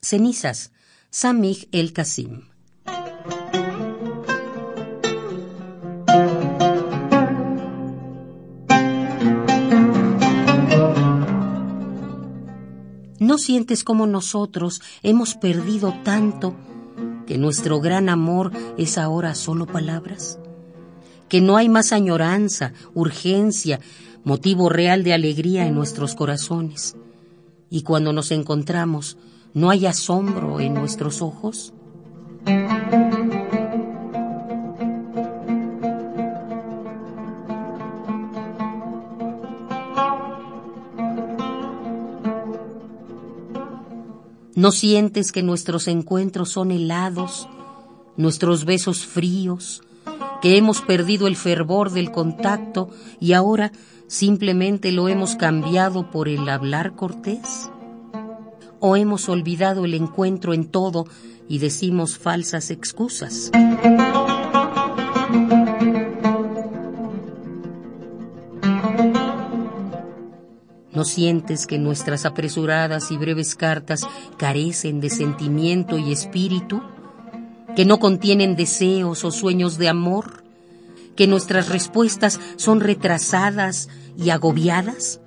Cenizas, Samig el Kasim. ¿No sientes como nosotros hemos perdido tanto que nuestro gran amor es ahora solo palabras? Que no hay más añoranza, urgencia, motivo real de alegría en nuestros corazones. Y cuando nos encontramos, ¿no hay asombro en nuestros ojos? ¿No sientes que nuestros encuentros son helados, nuestros besos fríos, que hemos perdido el fervor del contacto y ahora simplemente lo hemos cambiado por el hablar cortés? ¿O hemos olvidado el encuentro en todo y decimos falsas excusas? ¿No sientes que nuestras apresuradas y breves cartas carecen de sentimiento y espíritu? ¿Que no contienen deseos o sueños de amor? ¿Que nuestras respuestas son retrasadas y agobiadas?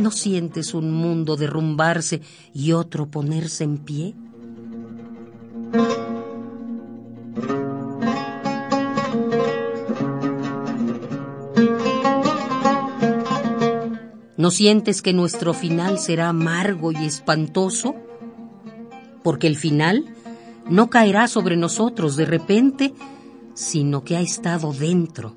¿No sientes un mundo derrumbarse y otro ponerse en pie? ¿No sientes que nuestro final será amargo y espantoso? Porque el final no caerá sobre nosotros de repente, sino que ha estado dentro.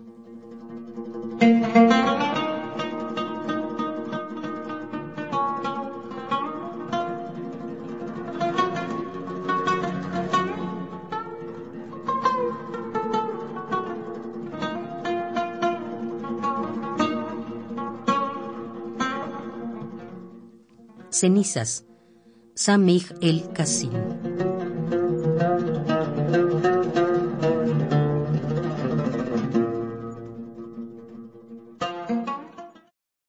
Cenizas, Samig el Kasim.